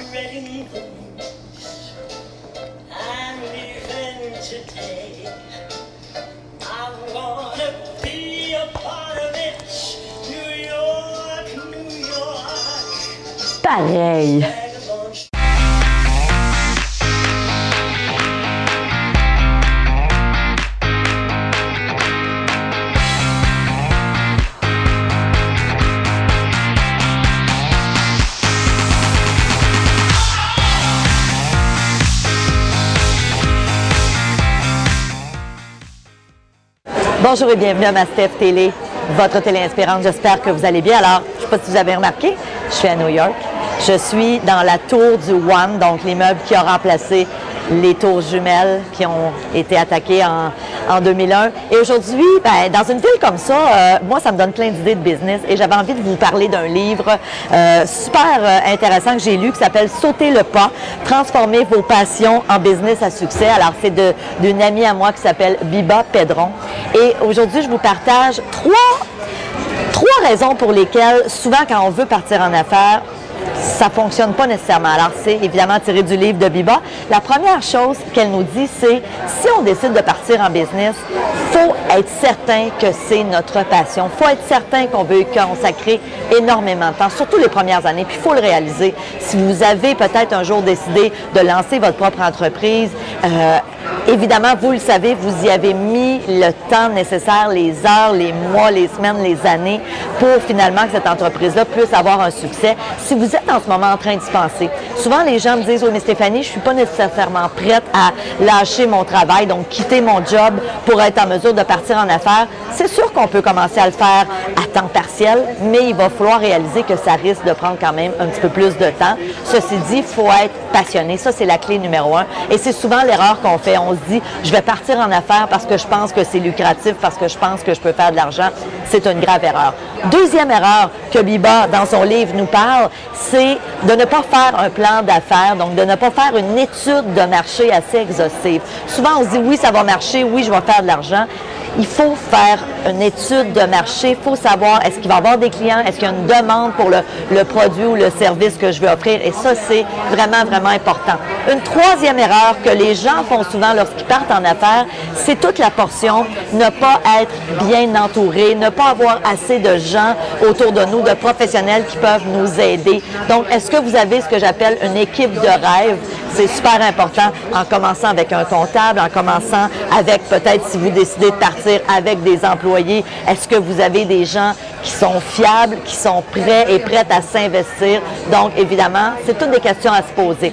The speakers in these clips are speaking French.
spreading wings. I'm leaving today. I wanna be a part of it. New York, New York. Pareil. Bonjour et bienvenue à ma Steph Télé, votre télé inspirante. J'espère que vous allez bien. Alors, je ne sais pas si vous avez remarqué, je suis à New York. Je suis dans la tour du One, donc l'immeuble qui a remplacé les tours jumelles qui ont été attaquées en, en 2001. Et aujourd'hui, ben, dans une ville comme ça, euh, moi, ça me donne plein d'idées de business et j'avais envie de vous parler d'un livre euh, super euh, intéressant que j'ai lu qui s'appelle Sauter le pas, transformer vos passions en business à succès. Alors, c'est d'une amie à moi qui s'appelle Biba Pedron. Et aujourd'hui, je vous partage trois Trois raisons pour lesquelles, souvent, quand on veut partir en affaires, ça fonctionne pas nécessairement. Alors, c'est évidemment tiré du livre de Biba. La première chose qu'elle nous dit, c'est si on décide de partir en business, faut être certain que c'est notre passion. faut être certain qu'on veut consacrer énormément de temps, surtout les premières années. Puis, il faut le réaliser. Si vous avez peut-être un jour décidé de lancer votre propre entreprise, euh, Évidemment, vous le savez, vous y avez mis le temps nécessaire, les heures, les mois, les semaines, les années pour finalement que cette entreprise-là puisse avoir un succès. Si vous êtes en ce moment en train d'y penser, souvent les gens me disent, oui, mais Stéphanie, je suis pas nécessairement prête à lâcher mon travail, donc quitter mon job pour être en mesure de partir en affaires. C'est sûr qu'on peut commencer à le faire à temps partiel, mais il va falloir réaliser que ça risque de prendre quand même un petit peu plus de temps. Ceci dit, il faut être passionné. Ça, c'est la clé numéro un. Et c'est souvent l'erreur qu'on fait. On se dit, je vais partir en affaires parce que je pense que c'est lucratif, parce que je pense que je peux faire de l'argent. C'est une grave erreur. Deuxième erreur que Biba, dans son livre, nous parle, c'est de ne pas faire un plan d'affaires, donc de ne pas faire une étude de marché assez exhaustive. Souvent, on se dit, oui, ça va marcher, oui, je vais faire de l'argent. Il faut faire une étude de marché. Il faut savoir est-ce qu'il va y avoir des clients, est-ce qu'il y a une demande pour le, produit ou le service que je vais offrir? Et ça, c'est vraiment, vraiment important. Une troisième erreur que les gens font souvent lorsqu'ils partent en affaires, c'est toute la portion ne pas être bien entouré, ne pas avoir assez de gens autour de nous, de professionnels qui peuvent nous aider. Donc, est-ce que vous avez ce que j'appelle une équipe de rêve? C'est super important en commençant avec un comptable, en commençant avec peut-être si vous décidez de partir avec des employés, est-ce que vous avez des gens qui sont fiables, qui sont prêts et prêtes à s'investir? Donc, évidemment, c'est toutes des questions à se poser.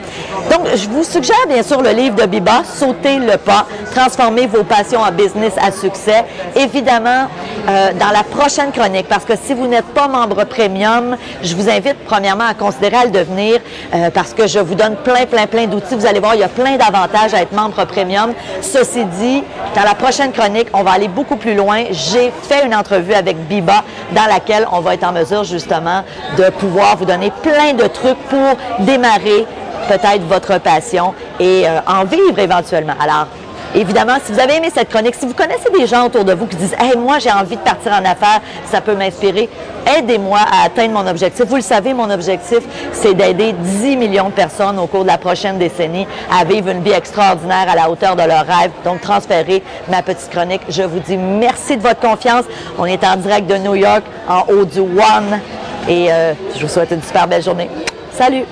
Donc, je vous suggère bien sûr le livre de Biba, Sauter le pas, transformer vos passions en business à succès. Évidemment, euh, dans la prochaine chronique, parce que si vous n'êtes pas membre premium, je vous invite premièrement à considérer à le devenir euh, parce que je vous donne plein, plein, d'outils. Vous allez voir, il y a plein d'avantages à être membre premium. Ceci dit, dans la prochaine chronique, on va aller beaucoup plus loin. J'ai fait une entrevue avec Biba dans laquelle on va être en mesure justement de pouvoir vous donner plein de trucs pour démarrer peut-être votre passion et euh, en vivre éventuellement. Alors, Évidemment, si vous avez aimé cette chronique, si vous connaissez des gens autour de vous qui disent Hey, moi, j'ai envie de partir en affaires, ça peut m'inspirer, aidez-moi à atteindre mon objectif. Vous le savez, mon objectif, c'est d'aider 10 millions de personnes au cours de la prochaine décennie à vivre une vie extraordinaire à la hauteur de leurs rêves. Donc, transférez ma petite chronique. Je vous dis merci de votre confiance. On est en direct de New York, en haut du One. Et euh, je vous souhaite une super belle journée. Salut!